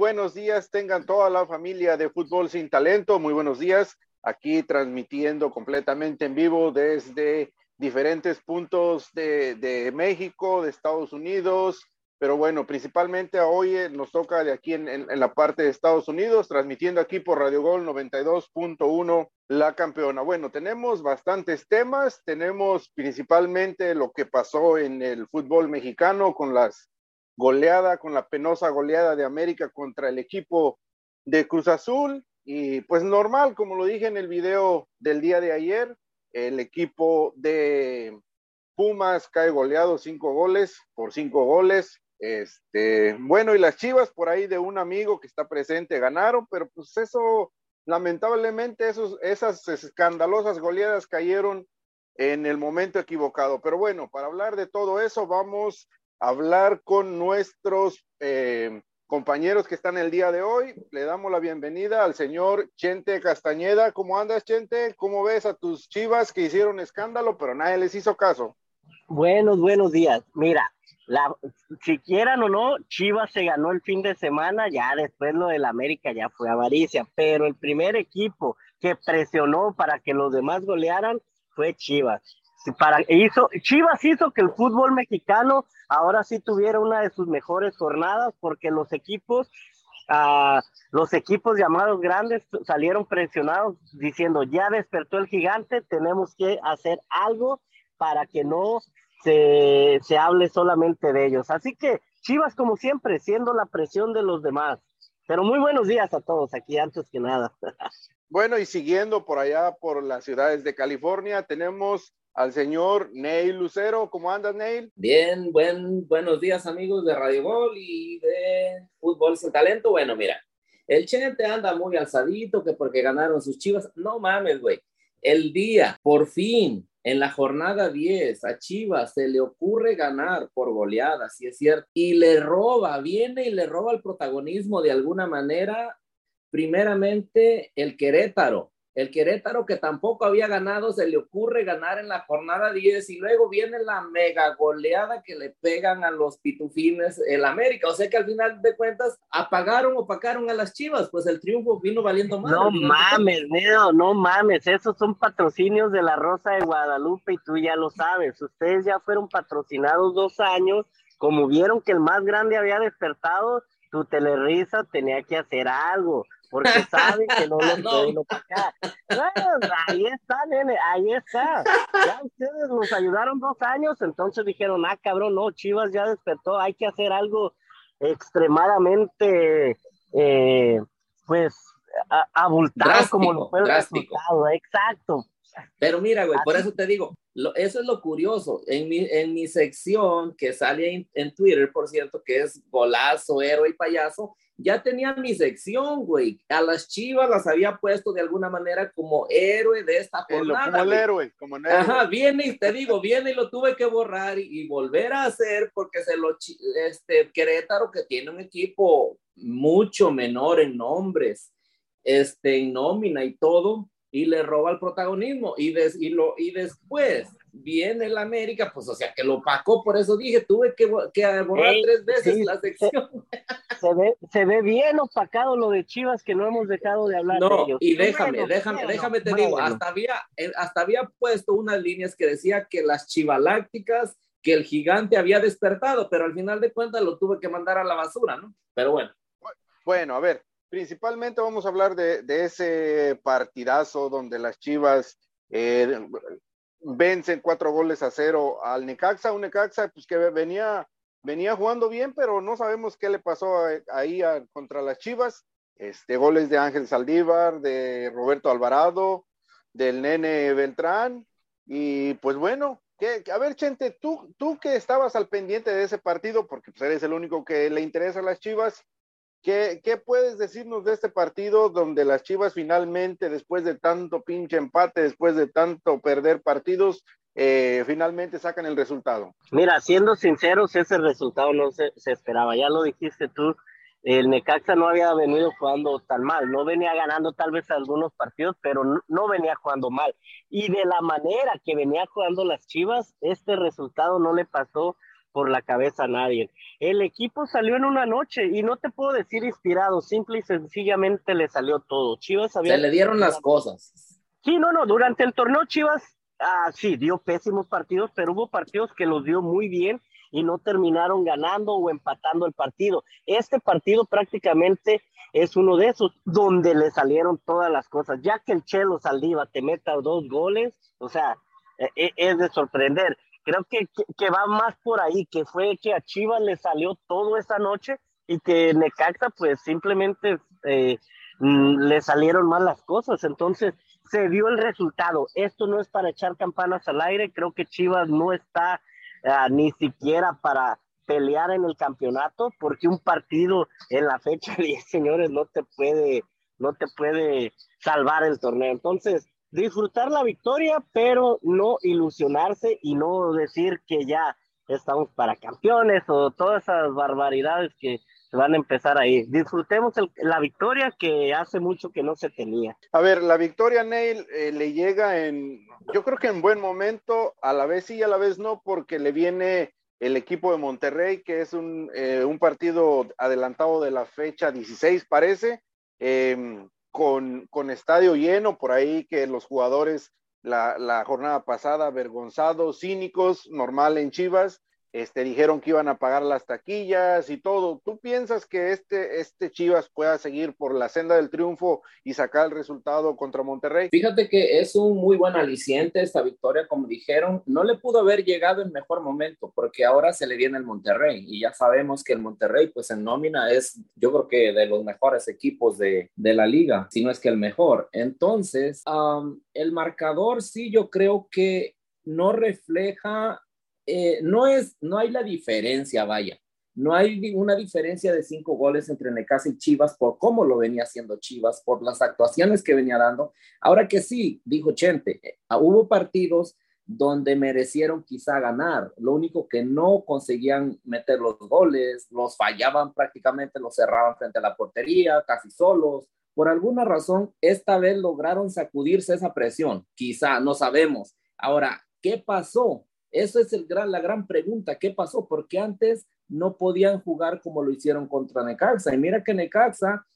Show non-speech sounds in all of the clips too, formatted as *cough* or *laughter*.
buenos días. Tengan toda la familia de Fútbol Sin Talento. Muy buenos días. Aquí transmitiendo completamente en vivo desde diferentes puntos de, México, de Estados Unidos. Pero bueno, principalmente hoy eh, nos toca de aquí en, la parte de Estados Unidos, transmitiendo aquí por Radio Gol 92.1 la campeona. Bueno, tenemos bastantes temas. Tenemos principalmente lo que pasó en el fútbol mexicano con las goleada, con la penosa goleada de América contra el equipo de Cruz Azul. Y pues normal, como lo dije en el video del día de ayer, el equipo de Pumas cae goleado cinco goles por cinco goles. Este, bueno, y las Chivas por ahí de un amigo que está presente ganaron, pero pues eso, lamentablemente, esos, esas escandalosas goleadas cayeron en el momento equivocado. Pero bueno, para hablar de todo eso, vamos hablar con nuestros eh, compañeros que están el día de hoy. Le damos la bienvenida al señor Chente Castañeda. ¿Cómo andas, Chente? ¿Cómo ves a tus chivas que hicieron escándalo, pero nadie les hizo caso? Buenos, buenos días. Mira, la, si quieran o no, Chivas se ganó el fin de semana, ya después lo del América ya fue avaricia, pero el primer equipo que presionó para que los demás golearan fue Chivas. Para, hizo, Chivas hizo que el fútbol mexicano ahora sí tuviera una de sus mejores jornadas porque los equipos, uh, los equipos llamados grandes salieron presionados diciendo ya despertó el gigante, tenemos que hacer algo para que no se, se hable solamente de ellos. Así que Chivas como siempre, siendo la presión de los demás. Pero muy buenos días a todos aquí antes que nada. *laughs* Bueno, y siguiendo por allá por las ciudades de California, tenemos al señor Neil Lucero. ¿Cómo andas, Neil? Bien, buen, buenos días, amigos de Radio Gol y de Fútbol Sin Talento. Bueno, mira, el Chente anda muy alzadito que porque ganaron sus chivas. No mames, güey. El día, por fin, en la jornada 10, a Chivas se le ocurre ganar por goleada, si es cierto, y le roba, viene y le roba el protagonismo de alguna manera, primeramente el Querétaro el Querétaro, que tampoco había ganado, se le ocurre ganar en la jornada 10 y luego viene la mega goleada que le pegan a los pitufines el América. O sea que al final de cuentas apagaron o pacaron a las chivas, pues el triunfo vino valiendo más. No mames, no, no mames, esos son patrocinios de la Rosa de Guadalupe y tú ya lo sabes. Ustedes ya fueron patrocinados dos años, como vieron que el más grande había despertado, tu telerisa tenía que hacer algo porque *laughs* saben que no lo pueden opacar. Bueno, ahí está, nene, ahí está. Ya ustedes nos ayudaron dos años, entonces dijeron, ah, cabrón, no, Chivas ya despertó, hay que hacer algo extremadamente, eh, pues, abultado como lo fue el resultado. Exacto. Pero mira, güey, por eso te digo, eso es lo curioso. En mi, en mi sección que sale en, en Twitter, por cierto, que es golazo, héroe y payaso, ya tenía mi sección, güey. A las chivas las había puesto de alguna manera como héroe de esta jornada. Como el héroe, como el héroe. Ajá, viene y te digo, viene y lo tuve que borrar y, volver a hacer porque se lo, este, Querétaro que tiene un equipo mucho menor en nombres, este, en nómina y todo, y le roba el protagonismo. Y, y, lo, y después viene el América, pues o sea, que lo opacó, por eso dije, tuve que, que borrar tres veces la sección. Se, ve, se ve bien opacado lo de Chivas que no hemos dejado de hablar no, de ellos. Y déjame, déjame, déjame te digo, hasta había, eh, hasta había puesto unas líneas que decía que las chivalácticas, que el gigante había despertado, pero al final de cuentas lo tuve que mandar a la basura, ¿no? Pero bueno. Bueno, a ver, principalmente vamos a hablar de, ese partidazo donde las Chivas eh, vencen cuatro goles a cero al Necaxa, un Necaxa pues que venía, venía jugando bien, pero no sabemos qué le pasó ahí contra las Chivas. Este, goles de Ángel Saldívar, de Roberto Alvarado, del nene Beltrán, y pues bueno, que, a ver, Chente, tú, tú que estabas al pendiente de ese partido, porque pues eres el único que le interesa a las Chivas, ¿Qué, puedes decirnos de este partido donde las Chivas finalmente, después de tanto pinche empate, después de tanto perder partidos, eh, finalmente sacan el resultado? Mira, siendo sinceros, ese resultado no se, esperaba. Ya lo dijiste tú, el Necaxa no había venido jugando tan mal, no venía ganando tal vez algunos partidos, pero no, no, venía jugando mal. Y de la manera que venía jugando las Chivas, este resultado no le pasó por la cabeza a nadie. El equipo salió en una noche y no te puedo decir inspirado, simple y sencillamente le salió todo. Chivas había... Se le dieron las cosas. Sí, no, no, durante el torneo Chivas, ah, sí, dio pésimos partidos, pero hubo partidos que los dio muy bien y no terminaron ganando o empatando el partido. Este partido prácticamente es uno de esos donde le salieron todas las cosas. Ya que el Chelo Saldiva te meta dos goles, o sea, e, e, es de sorprender. Creo que, que, va más por ahí, que fue que a Chivas le salió todo esa noche y que Necaxa pues simplemente eh, mm, le salieron mal las cosas. Entonces se dio el resultado. Esto no es para echar campanas al aire. Creo que Chivas no está ah, ni siquiera para pelear en el campeonato, porque un partido en la fecha 10, *laughs* señores, no te puede, no te puede salvar el torneo. Entonces, disfrutar la victoria, pero no ilusionarse y no decir que ya estamos para campeones o todas esas barbaridades que van a empezar ahí. Disfrutemos la victoria que hace mucho que no se tenía. A ver, la victoria, Neil, eh, le llega en, yo creo que en buen momento, a la vez sí y a la vez no, porque le viene el equipo de Monterrey, que es un, eh, un partido adelantado de la fecha 16, parece. Eh, con, con estadio lleno, por ahí que los jugadores la, la jornada pasada avergonzados, cínicos, normal en Chivas, este, dijeron que iban a pagar las taquillas y todo. ¿Tú piensas que este, este Chivas pueda seguir por la senda del triunfo y sacar el resultado contra Monterrey? Fíjate que es un muy buen aliciente esta victoria, como dijeron. No le pudo haber llegado en mejor momento porque ahora se le viene el Monterrey y ya sabemos que el Monterrey, pues en nómina es, yo creo que de los mejores equipos de, de la liga, si no es que el mejor. Entonces, el marcador sí, yo creo que no refleja eh, no, es, no hay la diferencia, vaya. No hay una diferencia de cinco goles entre Necaxa y Chivas por cómo lo venía haciendo Chivas, por las actuaciones que venía dando. Ahora que sí, dijo Chente, eh, hubo partidos donde merecieron quizá ganar. Lo único que no conseguían meter los goles, los fallaban prácticamente, los cerraban frente a la portería, casi solos. Por alguna razón, esta vez lograron sacudirse esa presión. Quizá, no sabemos. Ahora, ¿qué pasó? Esa es el la gran pregunta, ¿qué pasó? Porque antes no podían jugar como lo hicieron contra Necaxa. Y mira que Necaxa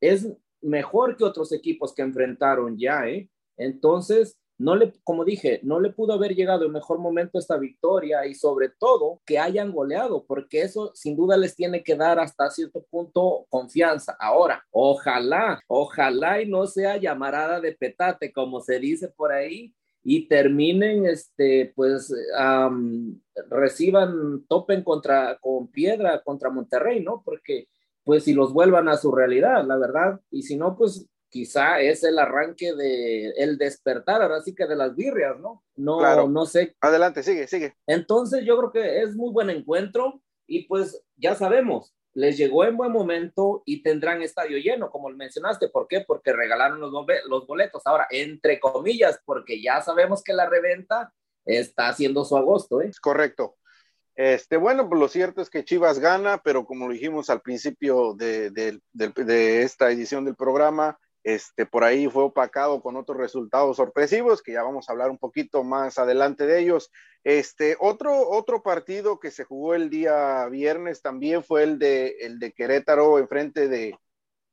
es mejor que otros equipos que enfrentaron ya, ¿eh? Entonces, no le, como dije, no le pudo haber llegado en mejor momento esta victoria y sobre todo que hayan goleado, porque eso sin duda les tiene que dar hasta cierto punto confianza. Ahora, ojalá, ojalá y no sea llamarada de petate, como se dice por ahí, y terminen, este, pues, reciban, topen contra, con piedra contra Monterrey, ¿no? Porque, pues, si los vuelvan a su realidad, la verdad, y si no, pues, quizá es el arranque de, el despertar, ahora sí que de las birrias, ¿no? No, no sé. Adelante, sigue, sigue. Entonces, yo creo que es muy buen encuentro y, pues, ya sabemos, les llegó en buen momento y tendrán estadio lleno, como mencionaste. ¿Por qué? Porque regalaron los, los boletos. Ahora, entre comillas, porque ya sabemos que la reventa está haciendo su agosto. ¿eh? Correcto. Este, bueno, pues lo cierto es que Chivas gana, pero como lo dijimos al principio de, de esta edición del programa, este, por ahí fue opacado con otros resultados sorpresivos, que ya vamos a hablar un poquito más adelante de ellos. Este, otro, otro partido que se jugó el día viernes también fue el de, el de Querétaro enfrente de,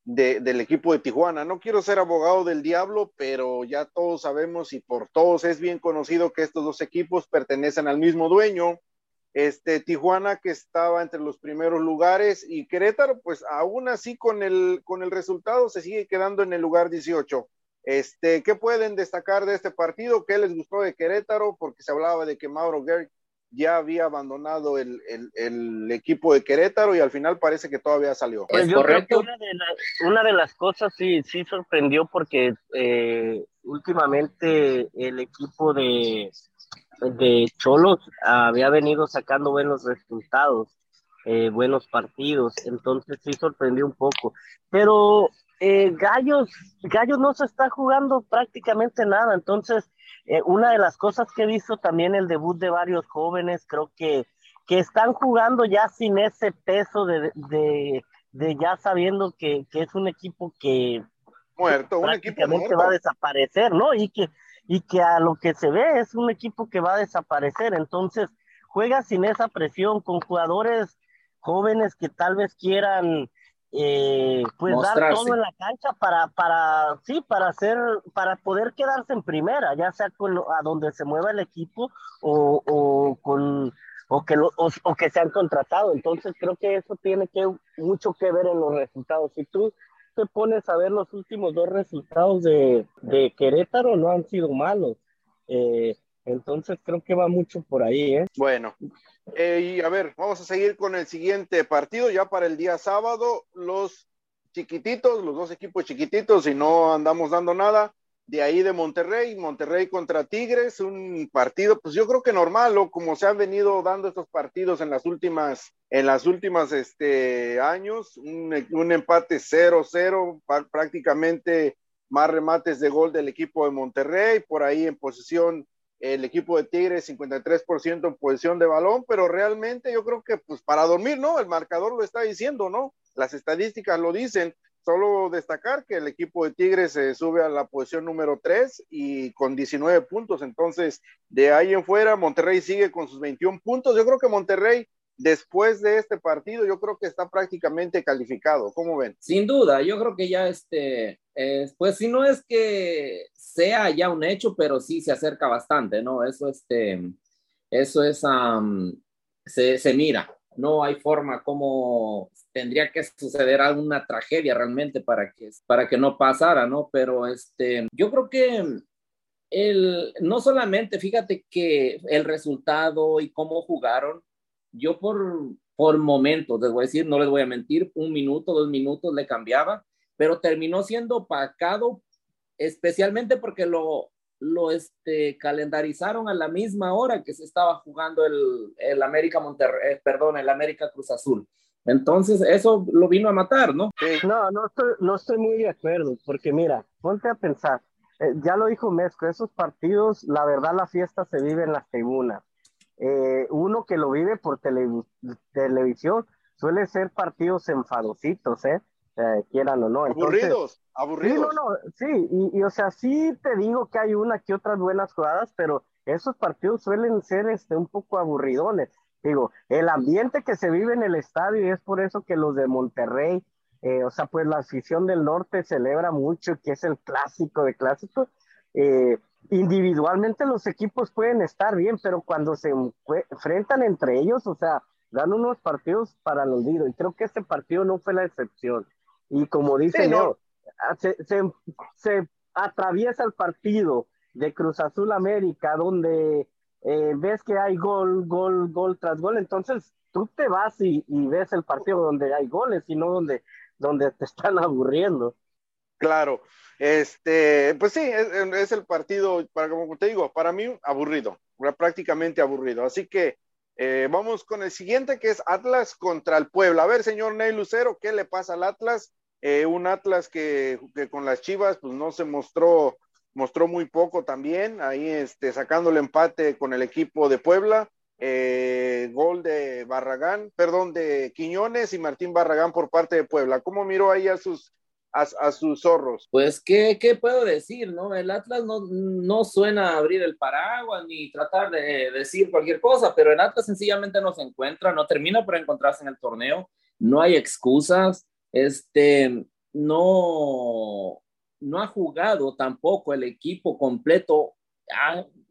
de, del equipo de Tijuana. No quiero ser abogado del diablo, pero ya todos sabemos y por todos es bien conocido que estos dos equipos pertenecen al mismo dueño este, Tijuana que estaba entre los primeros lugares y Querétaro, pues aún así con el, con el resultado se sigue quedando en el lugar 18. Este, ¿Qué pueden destacar de este partido? ¿Qué les gustó de Querétaro? Porque se hablaba de que Mauro Gerg ya había abandonado el, equipo de Querétaro y al final parece que todavía salió. Pues yo creo que una de, una de, las cosas sí, sí sorprendió porque eh, últimamente el equipo de, de Cholos había venido sacando buenos resultados, eh, buenos partidos, entonces sí sorprendió un poco. Pero eh, Gallos, Gallos no se está jugando prácticamente nada, entonces eh, una de las cosas que he visto también el debut de varios jóvenes, creo que, que están jugando ya sin ese peso de, de, de ya sabiendo que, que, es un equipo que muerto, un equipo muerto. va a desaparecer, ¿no? Y que y que a lo que se ve es un equipo que va a desaparecer. Entonces, juega sin esa presión, con jugadores jóvenes que tal vez quieran eh, pues dar todo en la cancha para, para, sí, para hacer, para poder quedarse en primera, ya sea con, a donde se mueva el equipo o, o con o que, lo, o, que se han contratado. Entonces creo que eso tiene que mucho que ver en los resultados. Si tú te pones a ver los últimos dos resultados de, Querétaro, no han sido malos. Eh, entonces creo que va mucho por ahí. ¿eh? Bueno, eh, y a ver, vamos a seguir con el siguiente partido ya para el día sábado. Los chiquititos, los dos equipos chiquititos, y no andamos dando nada de ahí de Monterrey, Monterrey contra Tigres, un partido, pues yo creo que normal, o como se han venido dando estos partidos en las últimas, en las últimas este, años, un, empate 0-0, prácticamente más remates de gol del equipo de Monterrey, por ahí en posición el equipo de Tigres 53% en posición de balón, pero realmente yo creo que pues para dormir, ¿no? El marcador lo está diciendo, ¿no? Las estadísticas lo dicen, Solo destacar que el equipo de Tigres se sube a la posición número 3 y con 19 puntos. Entonces, de ahí en fuera, Monterrey sigue con sus 21 puntos. Yo creo que Monterrey, después de este partido, yo creo que está prácticamente calificado. ¿Cómo ven? Sin duda, yo creo que ya este, pues si no es que sea ya un hecho, pero sí se acerca bastante, ¿no? Eso, este, eso es, se, se mira no hay forma como tendría que suceder alguna tragedia realmente para que, para que no pasara, ¿no? Pero este, yo creo que el, no solamente, fíjate que el resultado y cómo jugaron, yo por, por momentos, les voy a decir, no les voy a mentir, un minuto, dos minutos le cambiaba, pero terminó siendo opacado especialmente porque lo, lo este, calendarizaron a la misma hora que se estaba jugando el, el América Monterrey, eh, perdón, el América Cruz Azul. Entonces, eso lo vino a matar, ¿no? No, no estoy, no estoy muy de acuerdo, porque mira, ponte a pensar, eh, ya lo dijo Mezco, esos partidos, la verdad, la fiesta se vive en las tribunas. Eh, uno que lo vive por televisión suele ser partidos enfadositos, ¿eh? Quieran o no. aburridos, aburridos. Sí, no, no, sí, y, y, o sea, sí te digo que hay una que otras buenas jugadas, pero esos partidos suelen ser este, un poco aburridones. Digo, el ambiente que se vive en el estadio y es por eso que los de Monterrey, eh, o sea, pues la afición del norte celebra mucho, que es el clásico de clásicos. Eh, individualmente los equipos pueden estar bien, pero cuando se enfrentan entre ellos, o sea, dan unos partidos para el olvido. Y creo que este partido no fue la excepción. Y como dice no. Ah, se, se, atraviesa el partido de Cruz Azul América, donde eh, ves que hay gol, gol, gol tras gol, entonces tú te vas y, ves el partido donde hay goles y no donde, donde te están *laughs* aburriendo. Claro, este, pues sí, es, el partido, para, como te digo, para mí aburrido, prácticamente aburrido. Así que eh, vamos con el siguiente que es Atlas contra el Puebla. A ver, señor Ney Lucero, ¿qué le pasa al Atlas? Eh, un Atlas que, con las Chivas pues no se mostró, mostró muy poco también, ahí este, sacando el empate con el equipo de Puebla. Eh, gol de Barragán, perdón, de Quiñones y Martín Barragán por parte de Puebla. ¿Cómo miró ahí a sus, a, sus zorros? Pues, ¿qué, ¿qué, puedo decir? no El Atlas no, no suena abrir el paraguas ni tratar de decir cualquier cosa, pero el Atlas sencillamente no se encuentra, no termina por encontrarse en el torneo, no hay excusas este, no, no ha jugado tampoco el equipo completo.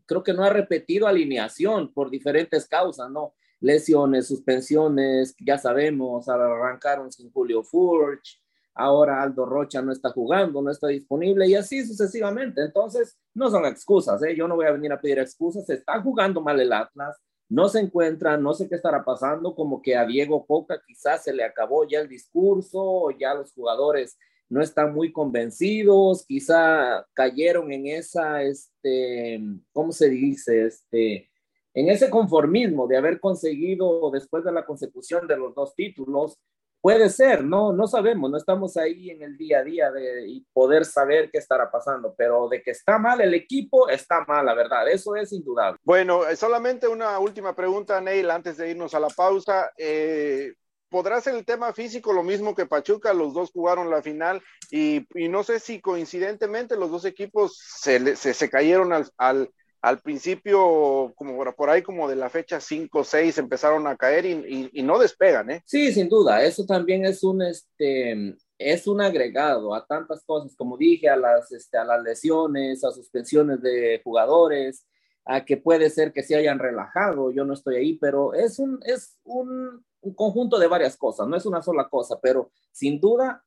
creo que no ha repetido alineación por diferentes causas, ¿no? Lesiones, suspensiones, ya sabemos, arrancaron sin Julio Furch, ahora Aldo Rocha no está jugando, no está disponible y así sucesivamente. Entonces, no son excusas, ¿eh? Yo no voy a venir a pedir excusas, se está jugando mal el Atlas, no se encuentra, no sé qué estará pasando, como que a Diego Coca quizás se le acabó ya el discurso, ya los jugadores no están muy convencidos, quizá cayeron en esa, este, ¿cómo se dice? Este, en ese conformismo de haber conseguido después de la consecución de los dos títulos, Puede ser, no, no sabemos, no estamos ahí en el día a día de y poder saber qué estará pasando, pero de que está mal el equipo, está mal, la verdad, eso es indudable. Bueno, eh, solamente una última pregunta, Neil, antes de irnos a la pausa. Eh, ¿Podrá ser el tema físico lo mismo que Pachuca? Los dos jugaron la final y, no sé si coincidentemente los dos equipos se, se, cayeron al, al al principio, como por, ahí, como de la fecha 5 o 6, empezaron a caer y, no despegan, ¿eh? Sí, sin duda, eso también es un, este, es un agregado a tantas cosas, como dije, a las, este, a las lesiones, a suspensiones de jugadores, a que puede ser que se hayan relajado, yo no estoy ahí, pero es un, es un, un conjunto de varias cosas, no es una sola cosa, pero sin duda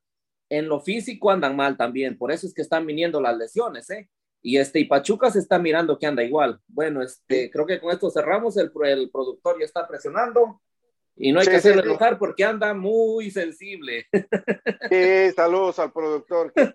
en lo físico andan mal también, por eso es que están viniendo las lesiones, ¿eh? Y este, y Pachuca se está mirando que anda igual. Bueno, este, creo que con esto cerramos. El, el productor ya está presionando. Y no hay que hacerlo enojar porque anda muy sensible. *laughs* Sí, saludos al productor, que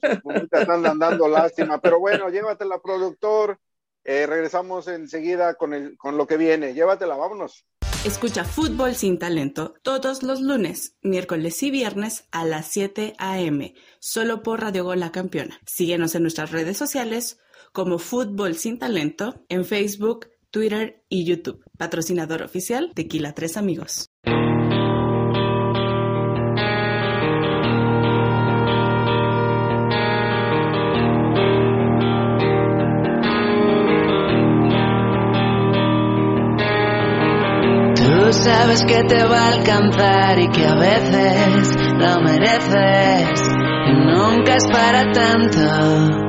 están dando lástima. Pero bueno, llévatela, productor. Eh, regresamos enseguida con, el, con lo que viene. Llévatela, vámonos. Escucha Fútbol sin Talento todos los lunes, miércoles y viernes a las 7 a.m. Solo por Radio Gol La Campeona. Síguenos en nuestras redes sociales como Fútbol Sin Talento en Facebook, Twitter y YouTube. Patrocinador oficial Tequila Tres Amigos. Tú sabes que te va a alcanzar y que a veces lo mereces y nunca es para tanto.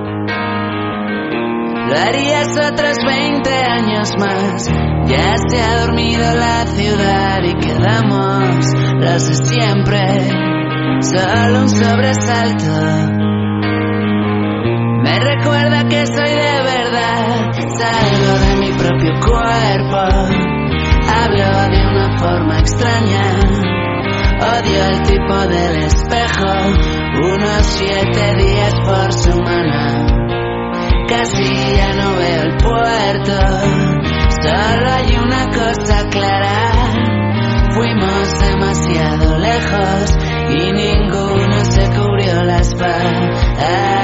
Lo harías otros 20 años más. Ya se ha dormido la ciudad y quedamos los de siempre. Solo un sobresalto. Me recuerda que soy de verdad. Salgo de mi propio cuerpo. Hablo de una forma extraña. Odio el tipo del espejo. Unos siete días por semana casi ya no veo el puerto. Solo hay una cosa clara, fuimos demasiado lejos y ninguno se cubrió la espalda.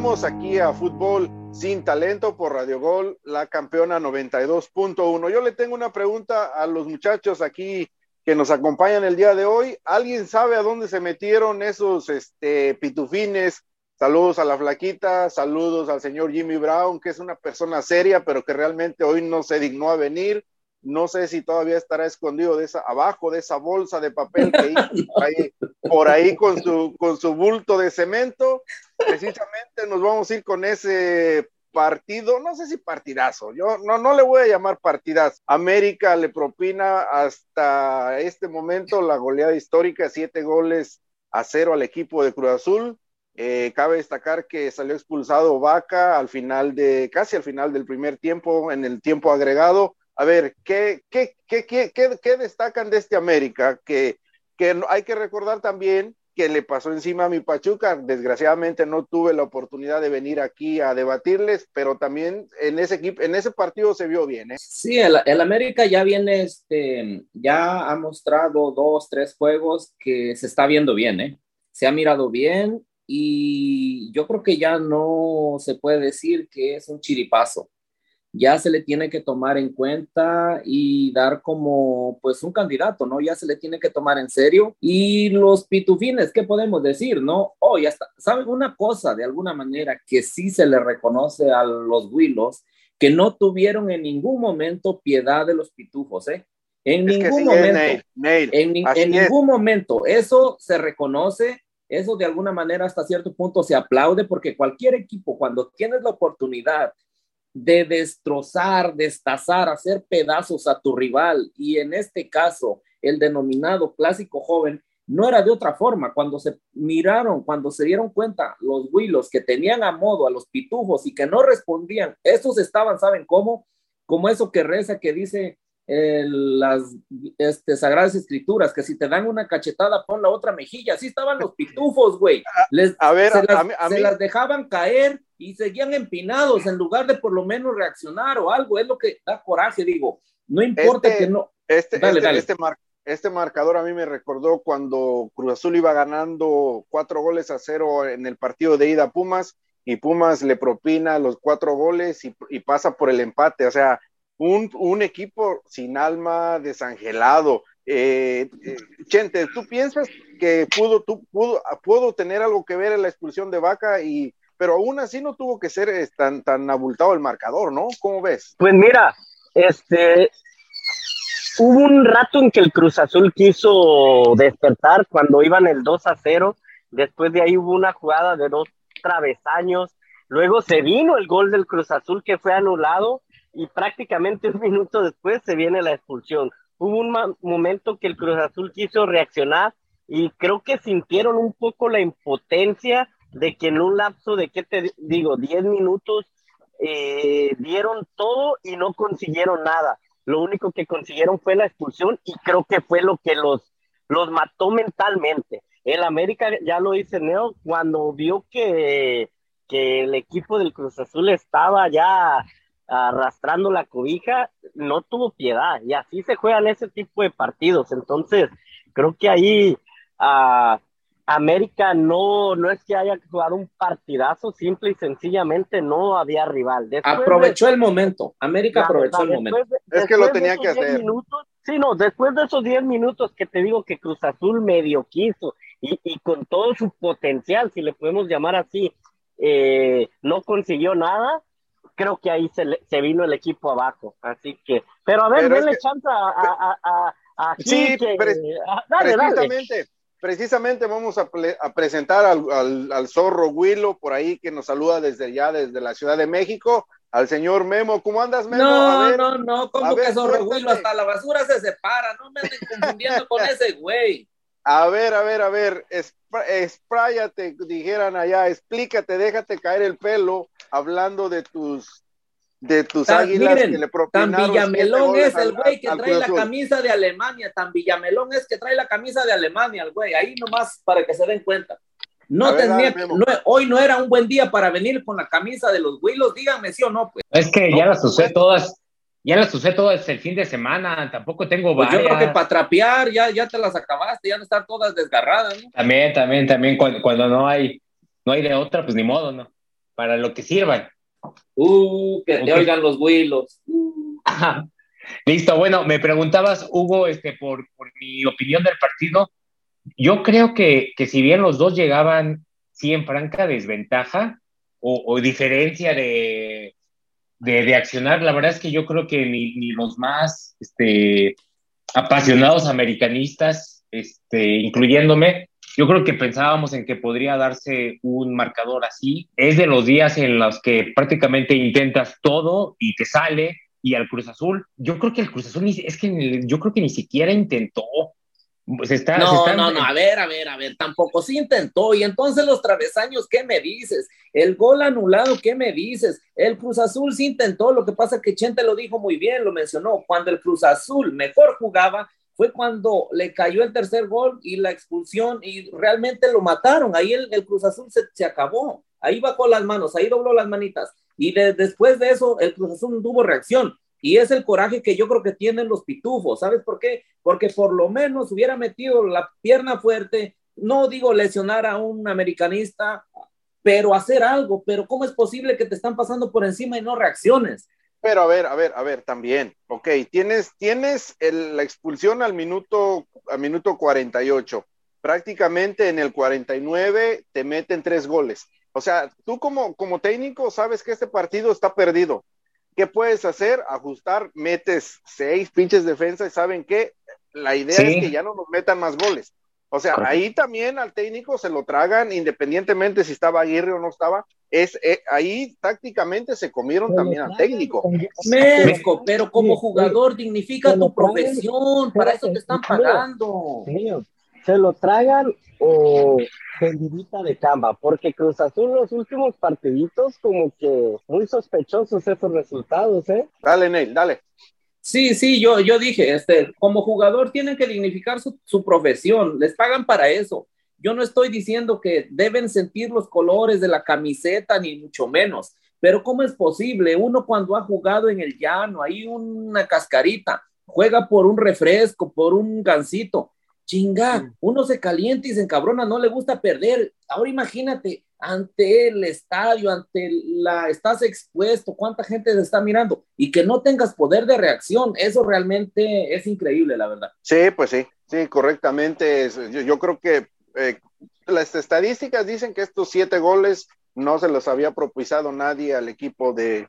Regresamos aquí a Fútbol sin talento por Radio Gol, la campeona 92.1. Yo le tengo una pregunta a los muchachos aquí que nos acompañan el día de hoy. ¿Alguien sabe a dónde se metieron esos este, pitufines? Saludos a la flaquita, saludos al señor Jimmy Brown, que es una persona seria, pero que realmente hoy no se dignó a venir. No sé si todavía estará escondido de esa, abajo de esa bolsa de papel que ahí, por ahí con su, con su bulto de cemento. Precisamente nos vamos a ir con ese partido, no sé si partidazo, yo no, no le voy a llamar partidazo. América le propina hasta este momento la goleada histórica, siete goles a cero al equipo de Cruz Azul. Eh, cabe destacar que salió expulsado Vaca al final de, casi al final del primer tiempo, en el tiempo agregado a ver, ¿qué, qué, qué, qué, destacan de este América? Que, que hay que recordar también que le pasó encima a mi Pachuca. Desgraciadamente no tuve la oportunidad de venir aquí a debatirles, pero también en ese equipo, en ese partido se vio bien. ¿eh? Sí, el, el, América ya viene, este, ya ha mostrado dos, tres juegos que se está viendo bien, ¿eh? Se ha mirado bien y yo creo que ya no se puede decir que es un chiripazo ya se le tiene que tomar en cuenta y dar como pues un candidato, ¿no? Ya se le tiene que tomar en serio. Y los pitufines, ¿qué podemos decir, no? Oh, ya está. ¿Saben una cosa de alguna manera que sí se le reconoce a los Willos? Que no tuvieron en ningún momento piedad de los pitufos, ¿eh? En ningún momento. en, en ningún momento. Eso se reconoce eso de alguna manera hasta cierto punto se aplaude porque cualquier equipo cuando tienes la oportunidad de destrozar, destazar, hacer pedazos a tu rival. Y en este caso, el denominado clásico joven no era de otra forma. Cuando se miraron, cuando se dieron cuenta los Willos que tenían a modo a los pitujos y que no respondían, esos estaban, ¿saben cómo? Como eso que reza, que dice las este, sagradas escrituras, que si te dan una cachetada, pon la otra mejilla. Así estaban los pitufos, güey. *laughs* Les, a ver, se, las, se las dejaban caer y seguían empinados en lugar de por lo menos reaccionar o algo. Es lo que da coraje, digo. No importa este, que no. Este, este, este, este, marcador a mí me recordó cuando Cruz Azul iba ganando cuatro goles a cero en el partido de ida a Pumas y Pumas le propina los cuatro goles y, y pasa por el empate. O sea, un, equipo sin alma, desangelado. Eh, eh, Chente, ¿tú piensas que pudo, tú, pudo, pudo tener algo que ver en la expulsión de Vaca y pero aún así no tuvo que ser eh, tan, tan abultado el marcador, ¿no? ¿Cómo ves? Pues mira, este, hubo un rato en que el Cruz Azul quiso despertar cuando iban el 2 a 0, después de ahí hubo una jugada de dos travesaños, luego se vino el gol del Cruz Azul que fue anulado y prácticamente un minuto después se viene la expulsión. Hubo un momento que el Cruz Azul quiso reaccionar y creo que sintieron un poco la impotencia de que en un lapso de, ¿qué te digo?, 10 minutos eh, dieron todo y no consiguieron nada. Lo único que consiguieron fue la expulsión y creo que fue lo que los, los mató mentalmente. El América, ya lo dice Neo, cuando vio que, que el equipo del Cruz Azul estaba ya arrastrando la cobija, no tuvo piedad. Y así se juegan ese tipo de partidos. Entonces, creo que ahí a América no, no es que haya jugado un partidazo, simple y sencillamente no había rival. aprovechó el momento. América aprovechó el momento. es que lo tenía que hacer. Minutos, sí, no, después de esos 10 minutos que te digo que Cruz Azul medio quiso y, y con todo su potencial, si le podemos llamar así, eh, no consiguió nada creo que ahí se, se vino el equipo abajo. Así que, pero a ver, denle chance a, a, a, Sí, precisamente, precisamente vamos a, a presentar al, al, zorro Willow por ahí que nos saluda desde ya, desde la Ciudad de México. Al señor Memo, ¿cómo andas, Memo? No, no, no, como que zorro Willow, hasta la basura se separa, no me anden confundiendo con ese güey. A ver, a ver, a ver, espráyate, dijeran allá, explícate, déjate caer el pelo hablando de tus de tus águilas que le Tan Villamelón es el güey que trae la camisa de Alemania, tan Villamelón es que trae la camisa de Alemania, el güey, ahí nomás para que se den cuenta. No tenía, hoy no era un buen día para venir con la camisa de los Willos, díganme sí o no, pues. Es que ya las usé todas ya las usé todas el fin de semana, tampoco tengo varias. Pues yo creo que para trapear ya, ya te las acabaste, ya no están todas desgarradas, ¿no? También, también, también, cuando, no hay, no hay de otra, pues ni modo, ¿no? Para lo que sirvan. Uh, que te oigan los huilos. *laughs* Listo, bueno, me preguntabas, Hugo, este, por, por mi opinión del partido. Yo creo que, que si bien los dos llegaban sí en franca desventaja o, o diferencia de, de, de, accionar, la verdad es que yo creo que ni, ni los más este, apasionados americanistas, este, incluyéndome, yo creo que pensábamos en que podría darse un marcador así. Es de los días en los que prácticamente intentas todo y te sale. Y al Cruz Azul, yo creo que el Cruz Azul es que yo creo que ni siquiera intentó. Se está, no, se no, no, a ver, a ver, a ver, tampoco sí intentó. Y entonces los travesaños, ¿qué me dices? El gol anulado, ¿qué me dices? El Cruz Azul sí intentó, lo que pasa que Chente lo dijo muy bien, lo mencionó. Cuando el Cruz Azul mejor jugaba, fue cuando le cayó el tercer gol y la expulsión y realmente lo mataron. Ahí el, el Cruz Azul se, se, acabó. Ahí bajó las manos, ahí dobló las manitas. Y de, después de eso, el Cruz Azul tuvo reacción. Y es el coraje que yo creo que tienen los pitufos. ¿Sabes por qué? Porque por lo menos hubiera metido la pierna fuerte, no digo lesionar a un americanista, pero hacer algo. Pero ¿cómo es posible que te están pasando por encima y no reacciones? Pero a ver, a ver, a ver, también, ok, tienes, tienes el, la expulsión al minuto, al minuto 48, prácticamente en el 49 te meten tres goles. O sea, tú como, como técnico sabes que este partido está perdido. ¿Qué puedes hacer? Ajustar, metes seis pinches defensas y saben que la idea sí. es que ya no nos metan más goles. O sea, ahí también al técnico se lo tragan, independientemente si estaba Aguirre o no estaba. Es, eh, ahí tácticamente se comieron también al técnico. México, pero como jugador dignifica tu profesión, para eso te están pagando. Se lo tragan o vendidita de camba, porque Cruz Azul los últimos partiditos como que muy sospechosos esos resultados, ¿eh? Dale, Neil, dale. Sí, sí, yo, yo dije, este, como jugador tienen que dignificar su, su, profesión, les pagan para eso. Yo no estoy diciendo que deben sentir los colores de la camiseta, ni mucho menos, pero ¿cómo es posible? Uno cuando ha jugado en el llano, hay una cascarita, juega por un refresco, por un gansito, chinga, uno se calienta y se encabrona, no le gusta perder. Ahora imagínate, ante el estadio, ante la, estás expuesto, cuánta gente te está mirando y que no tengas poder de reacción, eso realmente es increíble, la verdad. Sí, pues sí, sí, correctamente. Yo, yo creo que eh, las estadísticas dicen que estos siete goles no se los había propiciado nadie al equipo de,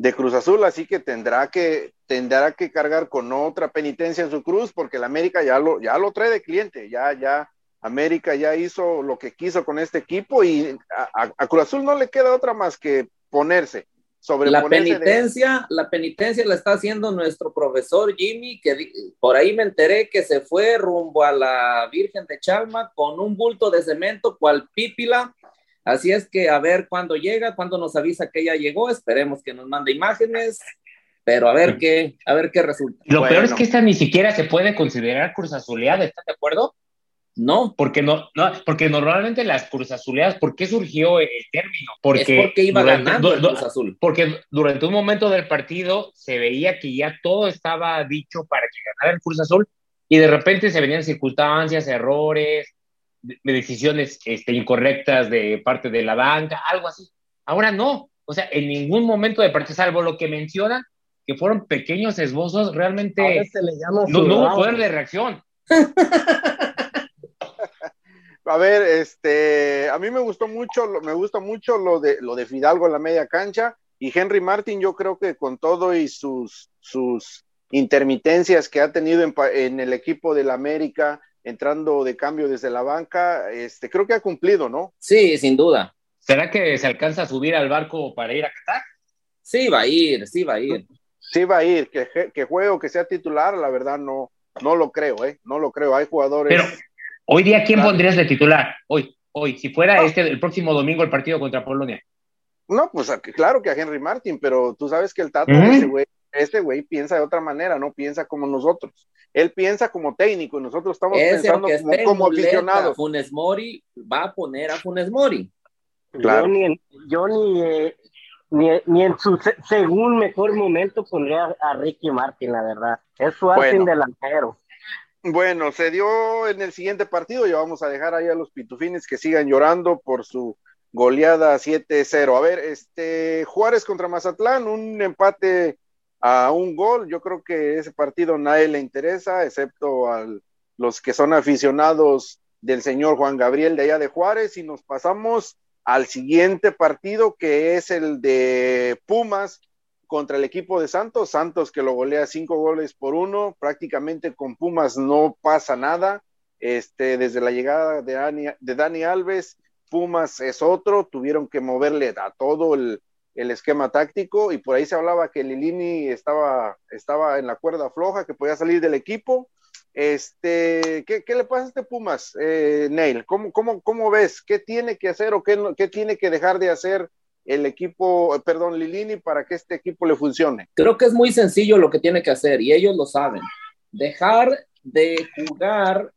de Cruz Azul, así que tendrá que tendrá que cargar con otra penitencia en su cruz porque el América ya lo ya lo trae de cliente, ya ya América ya hizo lo que quiso con este equipo y a, a Cruz Azul no le queda otra más que ponerse. Sobre la penitencia, de... la penitencia la está haciendo nuestro profesor Jimmy, que por ahí me enteré que se fue rumbo a la Virgen de Chalma con un bulto de cemento cual pípila. Así es que a ver cuándo llega, cuándo nos avisa que ya llegó, esperemos que nos mande imágenes, pero a ver qué, a ver qué resulta. Lo bueno. peor es que esta ni siquiera se puede considerar cruz azuleada, ¿estás de acuerdo? No, porque no, no, porque normalmente las Cruz Azuleadas, ¿por qué surgió el término? Porque, es porque iba durante, ganando el Cruz Azul. Porque durante un momento del partido se veía que ya todo estaba dicho para que ganara el Cruz Azul y de repente se venían circunstancias, errores, decisiones este, incorrectas de parte de la banca, algo así. Ahora no, o sea, en ningún momento de partido, salvo lo que menciona, que fueron pequeños esbozos, realmente no, no hubo poder de reacción. *laughs* a ver, este, a mí me gustó mucho, me gusta mucho lo de, lo de Fidalgo en la media cancha y Henry Martin, yo creo que con todo y sus, sus intermitencias que ha tenido en, en el equipo del América, entrando de cambio desde la banca, este, creo que ha cumplido, ¿no? Sí, sin duda. ¿Será que se alcanza a subir al barco para ir a Qatar? Sí, va a ir, sí va a ir. Sí va a ir, que, que juegue o que sea titular, la verdad no, no lo creo, ¿eh? No lo creo. Hay jugadores. Pero Hoy día, ¿quién claro. pondrías de titular? Hoy, hoy, si fuera no. este el próximo domingo el partido contra Polonia. No, pues claro que a Henry Martin, pero tú sabes que el Tato, -huh. ese güey, este güey piensa de otra manera, no piensa como nosotros. Él piensa como técnico y nosotros estamos ese pensando como, como aficionados. Funes Mori va a poner a Funes Mori. Claro. Yo ni en, yo ni, eh, ni, ni, en su se según mejor momento pondría a, a Ricky Martin, la verdad. Es su bueno. delantero. Bueno, se dio en el siguiente partido, ya vamos a dejar ahí a los pitufines que sigan llorando por su goleada 7-0. A ver, este Juárez contra Mazatlán, un empate a un gol. Yo creo que ese partido nadie le interesa, excepto a los que son aficionados del señor Juan Gabriel de allá de Juárez. Y nos pasamos al siguiente partido, que es el de Pumas contra el equipo de Santos. Santos que lo golea cinco goles por uno. Prácticamente con Pumas no pasa nada. Este, desde la llegada de Dani, de Dani Alves, Pumas es otro. Tuvieron que moverle a todo el, el esquema táctico y por ahí se hablaba que Lilini estaba, estaba en la cuerda floja, que podía salir del equipo. Este, ¿qué, qué le pasa a este Pumas, eh, Neil? ¿Cómo, cómo, ¿Cómo ves? ¿Qué tiene que hacer o qué, qué tiene que dejar de hacer el equipo, perdón, Lilini, para que este equipo le funcione? Creo que es muy sencillo lo que tiene que hacer y ellos lo saben. Dejar de jugar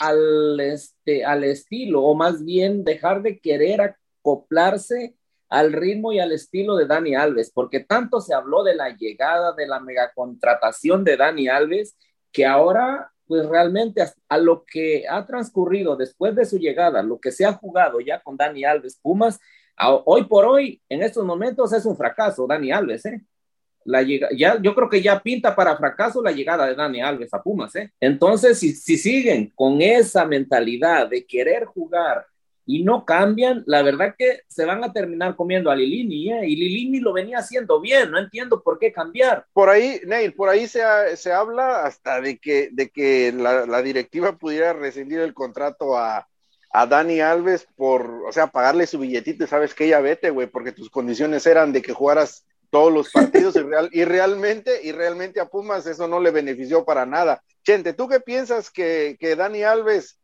al, este, al estilo, o más bien dejar de querer acoplarse al ritmo y al estilo de Dani Alves, porque tanto se habló de la llegada, de la megacontratación de Dani Alves, que ahora, pues realmente a lo que ha transcurrido después de su llegada, lo que se ha jugado ya con Dani Alves Pumas, hoy por hoy, en estos momentos es un fracaso Dani Alves, ¿eh? La llega, ya, yo creo que ya pinta para fracaso la llegada de Dani Alves a Pumas, ¿eh? Entonces, si, si siguen con esa mentalidad de querer jugar y no cambian, la verdad que se van a terminar comiendo a Lilini, ¿eh? y Lilini lo venía haciendo bien, no entiendo por qué cambiar. Por ahí, Neil, por ahí se, se habla hasta de que, de que la, la directiva pudiera rescindir el contrato a, a Dani Alves por, o sea, pagarle su billetito sabes que ella vete, güey, porque tus condiciones eran de que jugaras todos los partidos y, real, y realmente, y realmente a Pumas eso no le benefició para nada. Chente, ¿tú qué piensas que, que Dani Alves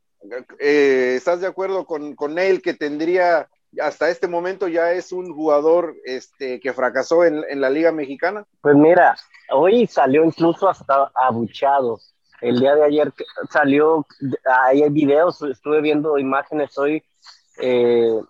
eh, ¿estás de acuerdo con, con que tendría hasta este momento ya es un jugador este, que fracasó en, en, la Liga Mexicana? Pues mira, hoy salió incluso hasta abuchado. El día de ayer salió, hay videos, estuve viendo imágenes hoy eh,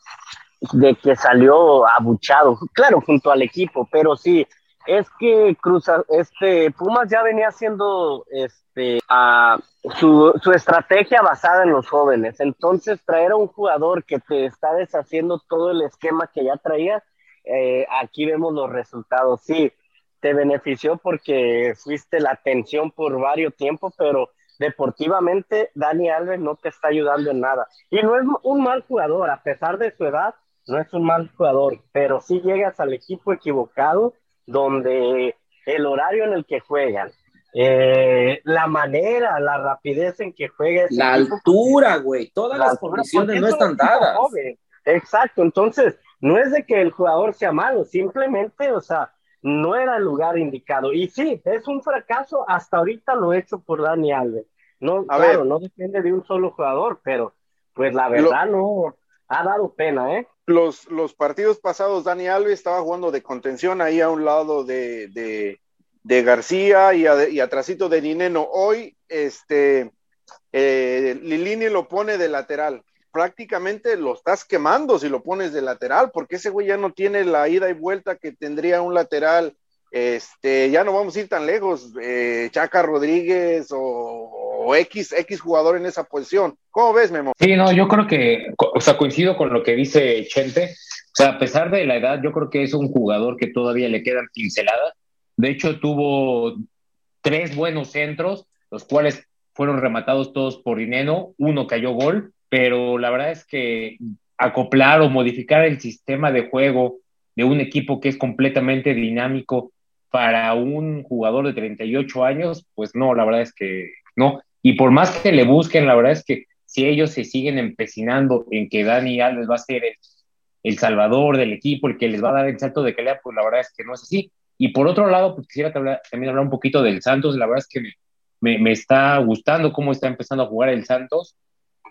de que salió abuchado, claro, junto al equipo, pero sí, es que Cruz, este, Pumas ya venía haciendo este, a, su, su, estrategia basada en los jóvenes. Entonces, traer a un jugador que te está deshaciendo todo el esquema que ya traía, eh, aquí vemos los resultados. Sí, te benefició porque fuiste la atención por varios tiempos, pero deportivamente Dani Alves no te está ayudando en nada. Y no es un mal jugador, a pesar de su edad, no es un mal jugador, pero si llegas al equipo equivocado donde el horario en el que juegan, eh, la manera, la rapidez en que juega. La altura, güey, todas las condiciones no están dadas. Exacto, entonces no es de que el jugador sea malo, simplemente, o sea, no era el lugar indicado. Y sí, es un fracaso hasta ahorita lo hecho por Dani Alves. No, claro, no depende de un solo jugador, pero pues la verdad no ha dado pena, ¿eh? Los, los partidos pasados, Dani Alves estaba jugando de contención ahí a un lado de, de, de García y, a, y atrásito de Nineno. Hoy, este, eh, Lilini lo pone de lateral. Prácticamente lo estás quemando si lo pones de lateral, porque ese güey ya no tiene la ida y vuelta que tendría un lateral. Este, ya no vamos a ir tan lejos, eh, Chaca Rodríguez o, o X, X jugador en esa posición. ¿Cómo ves, Memo? Sí, no, yo creo que, o sea, coincido con lo que dice Chente. O sea, a pesar de la edad, yo creo que es un jugador que todavía le quedan pinceladas. De hecho, tuvo tres buenos centros, los cuales fueron rematados todos por Ineno, uno cayó gol, pero la verdad es que acoplar o modificar el sistema de juego de un equipo que es completamente dinámico para un jugador de 38 años, pues no, la verdad es que no. Y por más que le busquen, la verdad es que si ellos se siguen empecinando en que Dani Alves va a ser el, salvador del equipo, el que les va a dar el salto de calidad, pues la verdad es que no es así. Y por otro lado, pues quisiera también hablar un poquito del Santos. La verdad es que me, me, está gustando cómo está empezando a jugar el Santos.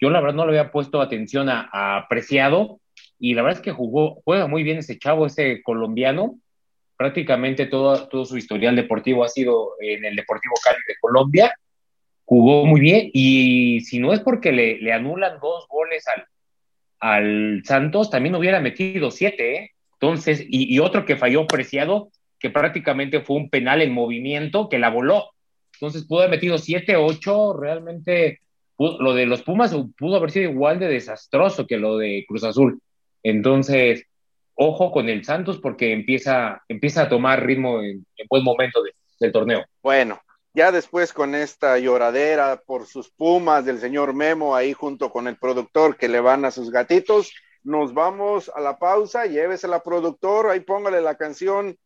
Yo la verdad no le había puesto atención a, a Apreciado y la verdad es que jugó, juega muy bien ese chavo, ese colombiano. Prácticamente todo, todo su historial deportivo ha sido en el Deportivo Cali de Colombia jugó muy bien y si no es porque le, anulan dos goles al, al, Santos, también hubiera metido siete, ¿eh? Entonces, y, otro que falló preciado, que prácticamente fue un penal en movimiento que la voló. Entonces pudo haber metido siete, ocho, realmente lo de los Pumas pudo haber sido igual de desastroso que lo de Cruz Azul. Entonces, ojo con el Santos porque empieza, empieza a tomar ritmo en, buen momento del torneo. Bueno, ya después con esta lloradera por sus pumas del señor Memo ahí junto con el productor que le van a sus gatitos, nos vamos a la pausa, llévese la productor, ahí póngale la canción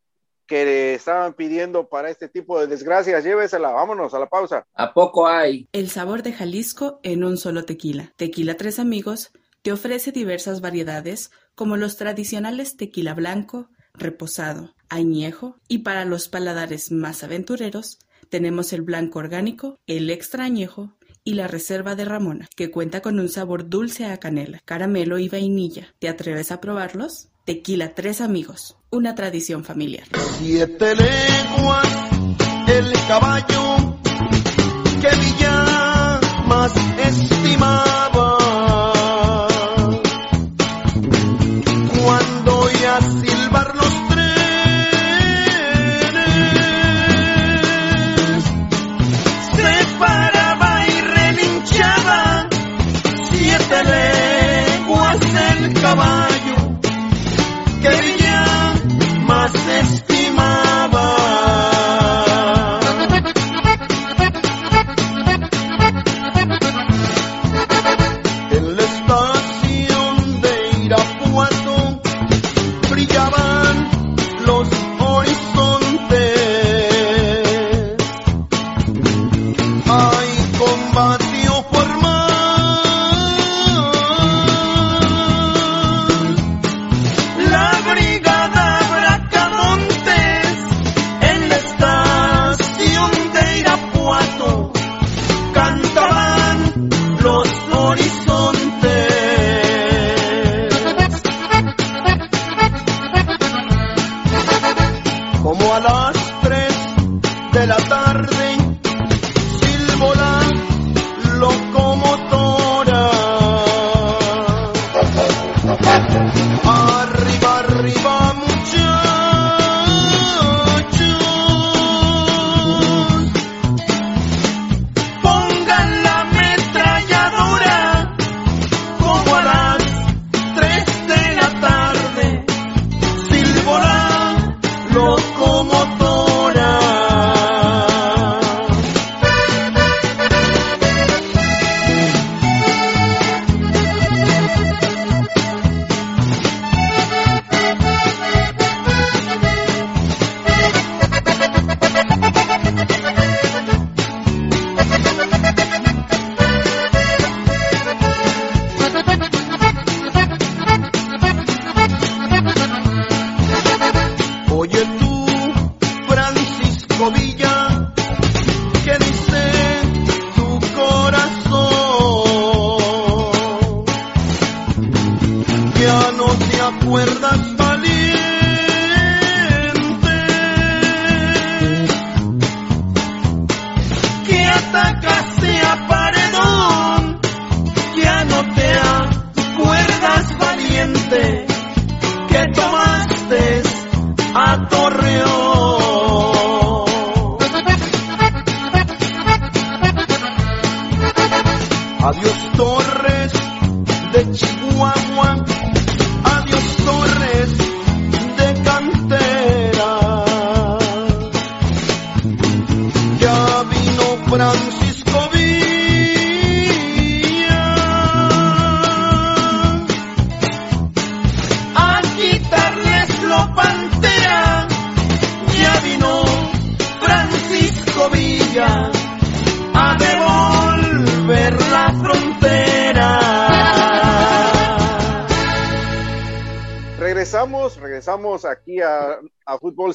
que le estaban pidiendo para este tipo de desgracias, llévesela, vámonos a la pausa. ¿A poco hay? El sabor de Jalisco en un solo tequila. Tequila Tres Amigos te ofrece diversas variedades como los tradicionales tequila blanco, reposado, añejo y para los paladares más aventureros tenemos el blanco orgánico, el extra añejo y la reserva de Ramona, que cuenta con un sabor dulce a canela, caramelo y vainilla. ¿Te atreves a probarlos? Tequila Tres Amigos, una tradición familiar. Siete leguas, el caballo que Villa más estimaba. Cuando oía el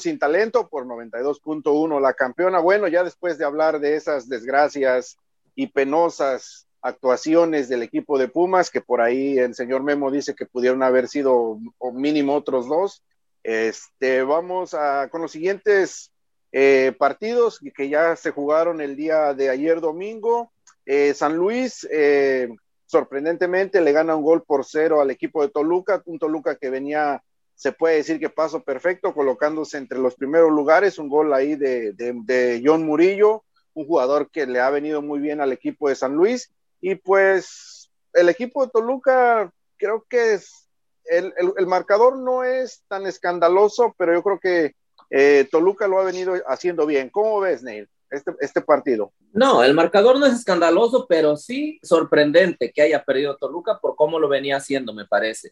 Sin Talento por 92.1, la campeona. Bueno, ya después de hablar de esas desgracias y penosas actuaciones del equipo de Pumas, que por ahí el señor Memo dice que pudieron haber sido o mínimo otros dos, este, vamos a, con los siguientes eh, partidos que ya se jugaron el día de ayer domingo. Eh, San Luis, eh, sorprendentemente, le gana un gol por cero al equipo de Toluca, un Toluca que venía, se puede decir que paso perfecto, colocándose entre los primeros lugares, un gol ahí de, de, John Murillo, un jugador que le ha venido muy bien al equipo de San Luis, y pues el equipo de Toluca creo que es, el, el, marcador no es tan escandaloso, pero yo creo que eh, Toluca lo ha venido haciendo bien. ¿Cómo ves, Neil, este, este partido? No, el marcador no es escandaloso, pero sí sorprendente que haya perdido Toluca por cómo lo venía haciendo, me parece.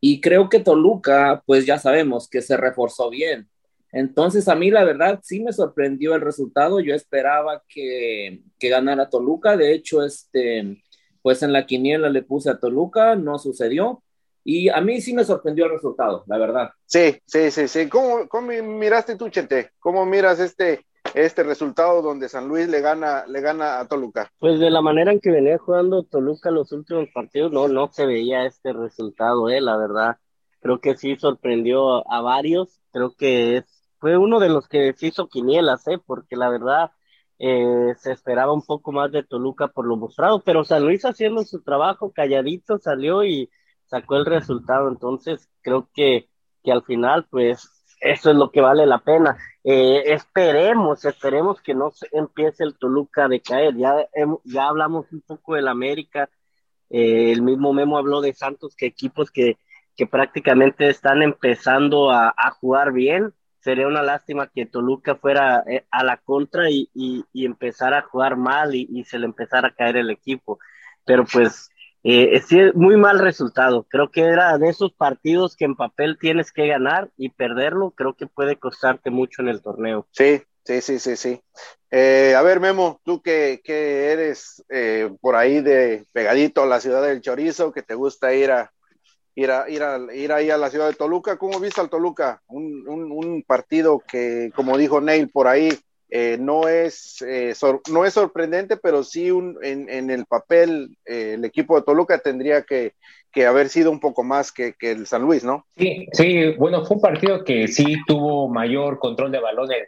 Y creo que Toluca, pues ya sabemos que se reforzó bien. Entonces, a mí la verdad sí me sorprendió el resultado. Yo esperaba que, que ganara Toluca. De hecho, este, pues en la quiniela le puse a Toluca, no sucedió. Y a mí sí me sorprendió el resultado, la verdad. Sí, sí, sí, sí. ¿Cómo, cómo miraste tú, Chente? ¿Cómo miras este, este resultado donde San Luis le gana, le gana a Toluca? Pues de la manera en que venía jugando Toluca los últimos partidos, no, no se veía este resultado, eh, la verdad. Creo que sí sorprendió a varios. Creo que es, fue uno de los que se hizo quinielas, eh, porque la verdad eh, se esperaba un poco más de Toluca por lo mostrado, pero San Luis haciendo su trabajo calladito salió y sacó el resultado. Entonces, creo que, que al final, pues, eso es lo que vale la pena. Eh, esperemos, esperemos que no empiece el Toluca a decaer. Ya, ya hablamos un poco del América. Eh, el mismo Memo habló de Santos, que equipos que, que prácticamente están empezando a, a jugar bien sería una lástima que Toluca fuera eh, a la contra y, y, empezara a jugar mal y, se le empezara a caer el equipo. Pero pues eh, es muy mal resultado. Creo que era de esos partidos que en papel tienes que ganar y perderlo, creo que puede costarte mucho en el torneo. Sí, sí, sí, sí, sí. Eh, a ver, Memo, tú que, que eres eh, por ahí de pegadito a la ciudad del Chorizo, que te gusta ir a, ir, a, ir, a, ir ahí a la ciudad de Toluca. ¿Cómo viste al Toluca? Un, un partido que, como dijo Neil por ahí, eh, no, es, eh, no es sorprendente, pero sí un, en, el papel eh, el equipo de Toluca tendría que, que haber sido un poco más que, que, el San Luis, ¿no? Sí, sí, bueno, fue un partido que sí tuvo mayor control de balón. El,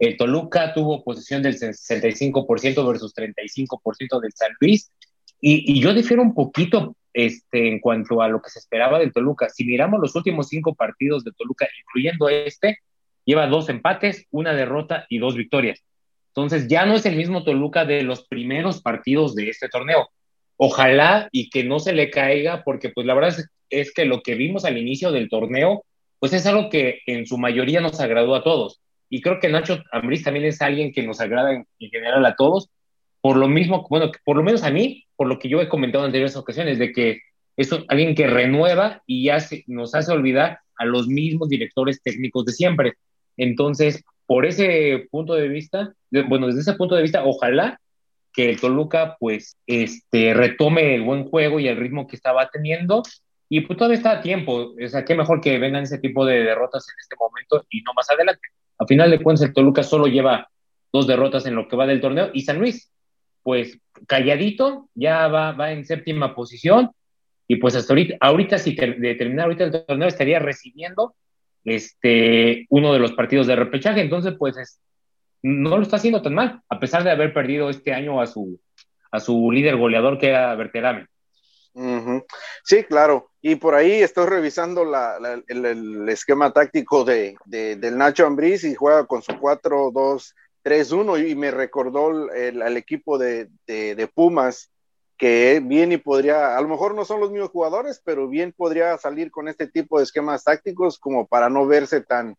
el Toluca tuvo posesión del 65% versus 35% del San Luis. Y, y yo difiero un poquito este, en cuanto a lo que se esperaba del Toluca. Si miramos los últimos cinco partidos de Toluca, incluyendo este, lleva dos empates, una derrota y dos victorias. Entonces ya no es el mismo Toluca de los primeros partidos de este torneo. Ojalá y que no se le caiga, porque pues la verdad es, es que lo que vimos al inicio del torneo, pues es algo que en su mayoría nos agradó a todos. Y creo que Nacho Ambriz también es alguien que nos agrada en, en general a todos, por lo mismo, bueno, por lo menos a mí, por lo que yo he comentado en anteriores ocasiones, de que es alguien que renueva y ya se, nos hace olvidar a los mismos directores técnicos de siempre. Entonces, por ese punto de vista, bueno, desde ese punto de vista, ojalá que el Toluca pues este, retome el buen juego y el ritmo que estaba teniendo. Y pues todavía está a tiempo, o sea, qué mejor que vengan ese tipo de derrotas en este momento y no más adelante. A final de cuentas, el Toluca solo lleva dos derrotas en lo que va del torneo y San Luis, pues calladito, ya va, va en séptima posición. Y pues hasta ahorita, ahorita si terminar ahorita el torneo estaría recibiendo este, uno de los partidos de repechaje. Entonces, pues es, no lo está haciendo tan mal, a pesar de haber perdido este año a su, a su líder goleador que era Berterame. -huh. Sí, claro. Y por ahí estoy revisando la, el, esquema táctico de, de, del Nacho Ambriz y juega con su 4-2-3-1 y me recordó el, el equipo de, de Pumas que bien y podría, a lo mejor no son los mismos jugadores, pero bien podría salir con este tipo de esquemas tácticos como para no verse tan,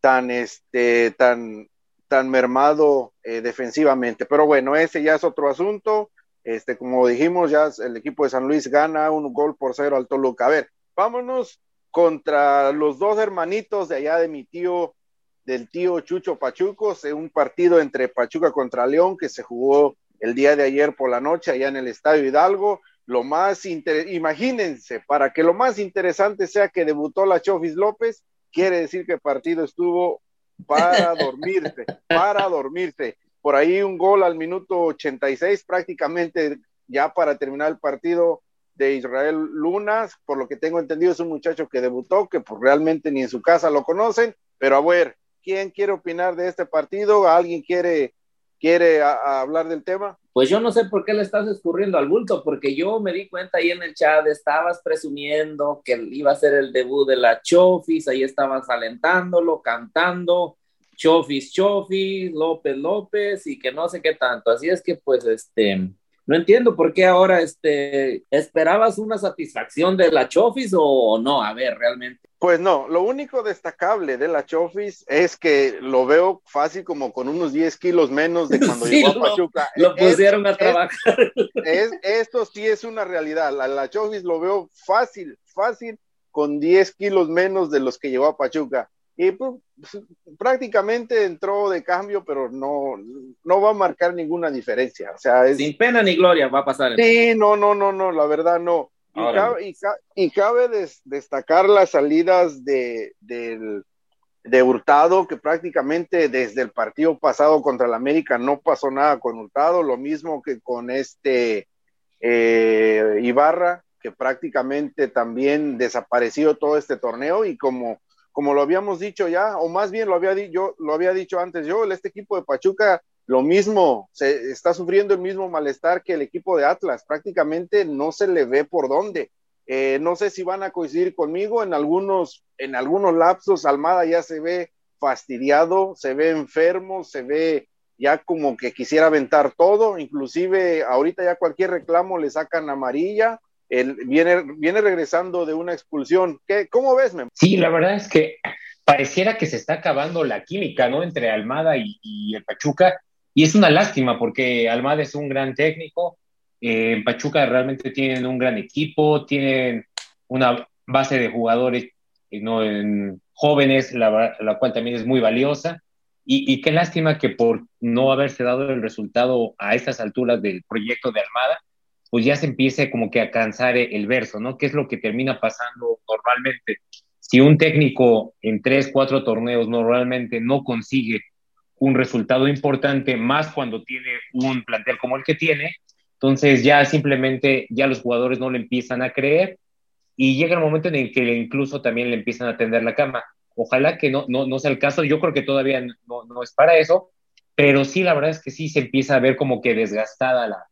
tan, este, tan, tan mermado eh, defensivamente. Pero bueno, ese ya es otro asunto. Este, como dijimos, ya el equipo de San Luis gana un gol por cero al Toluca. A ver, vámonos contra los dos hermanitos de allá de mi tío, del tío Chucho Pachucos, un partido entre Pachuca contra León que se jugó el día de ayer por la noche allá en el Estadio Hidalgo. Lo más imagínense, para que lo más interesante sea que debutó la Chofis López, quiere decir que el partido estuvo para *laughs* dormirte, para dormirte. Por ahí un gol al minuto 86, prácticamente ya para terminar el partido de Israel Lunas, por lo que tengo entendido es un muchacho que debutó, que pues realmente ni en su casa lo conocen, pero a ver, ¿quién quiere opinar de este partido? ¿Alguien quiere quiere hablar del tema? Pues yo no sé por qué le estás escurriendo al bulto, porque yo me di cuenta ahí en el chat, estabas presumiendo que iba a ser el debut de la Chofis, ahí estabas alentándolo, cantando, Chofis, Chofis, López, López, y que no sé qué tanto. Así es que, pues, este, No entiendo por qué ahora este, esperabas una satisfacción de la Chofis o, no. A ver, realmente. Pues no, lo único destacable de la Chofis es que lo veo fácil como con unos 10 kilos menos de cuando llegó a Pachuca. Lo, pusieron a trabajar. Es, esto sí es una realidad. La, la Chofis lo veo fácil, fácil con 10 kilos menos de los que llevó a Pachuca y pues, prácticamente entró de cambio, pero no, no va a marcar ninguna diferencia. O sea, Sin pena ni gloria va a pasar. Sí, no, no, no, no, la verdad no. Y cabe, destacar las salidas de, de Hurtado, que prácticamente desde el partido pasado contra el América no pasó nada con Hurtado, lo mismo que con este eh, Ibarra, que prácticamente también desapareció todo este torneo y como como lo habíamos dicho ya, o más bien lo había, yo, lo había dicho antes yo, este equipo de Pachuca lo mismo, se está sufriendo el mismo malestar que el equipo de Atlas, prácticamente no se le ve por dónde. Eh, no sé si van a coincidir conmigo, en algunos, en algunos lapsos Almada ya se ve fastidiado, se ve enfermo, se ve ya como que quisiera aventar todo, inclusive ahorita ya cualquier reclamo le sacan amarilla, él viene, viene regresando de una expulsión. ¿Qué, ¿Cómo ves, Memo? Sí, la verdad es que pareciera que se está acabando la química, ¿no? Entre Almada y, el Pachuca. Y es una lástima porque Almada es un gran técnico, eh, Pachuca realmente tienen un gran equipo, tienen una base de jugadores eh, en jóvenes, la, cual también es muy valiosa. Y, y, qué lástima que por no haberse dado el resultado a estas alturas del proyecto de Almada, pues ya se empiece como que a cansar el verso, ¿no? ¿Qué es lo que termina pasando normalmente? Si un técnico en tres, cuatro torneos normalmente no consigue un resultado importante, más cuando tiene un plantel como el que tiene, entonces ya simplemente ya los jugadores no le empiezan a creer y llega el momento en el que incluso también le empiezan a tender la cama. Ojalá que no, no, no sea el caso, yo creo que todavía no, no es para eso, pero sí, la verdad es que sí se empieza a ver como que desgastada la,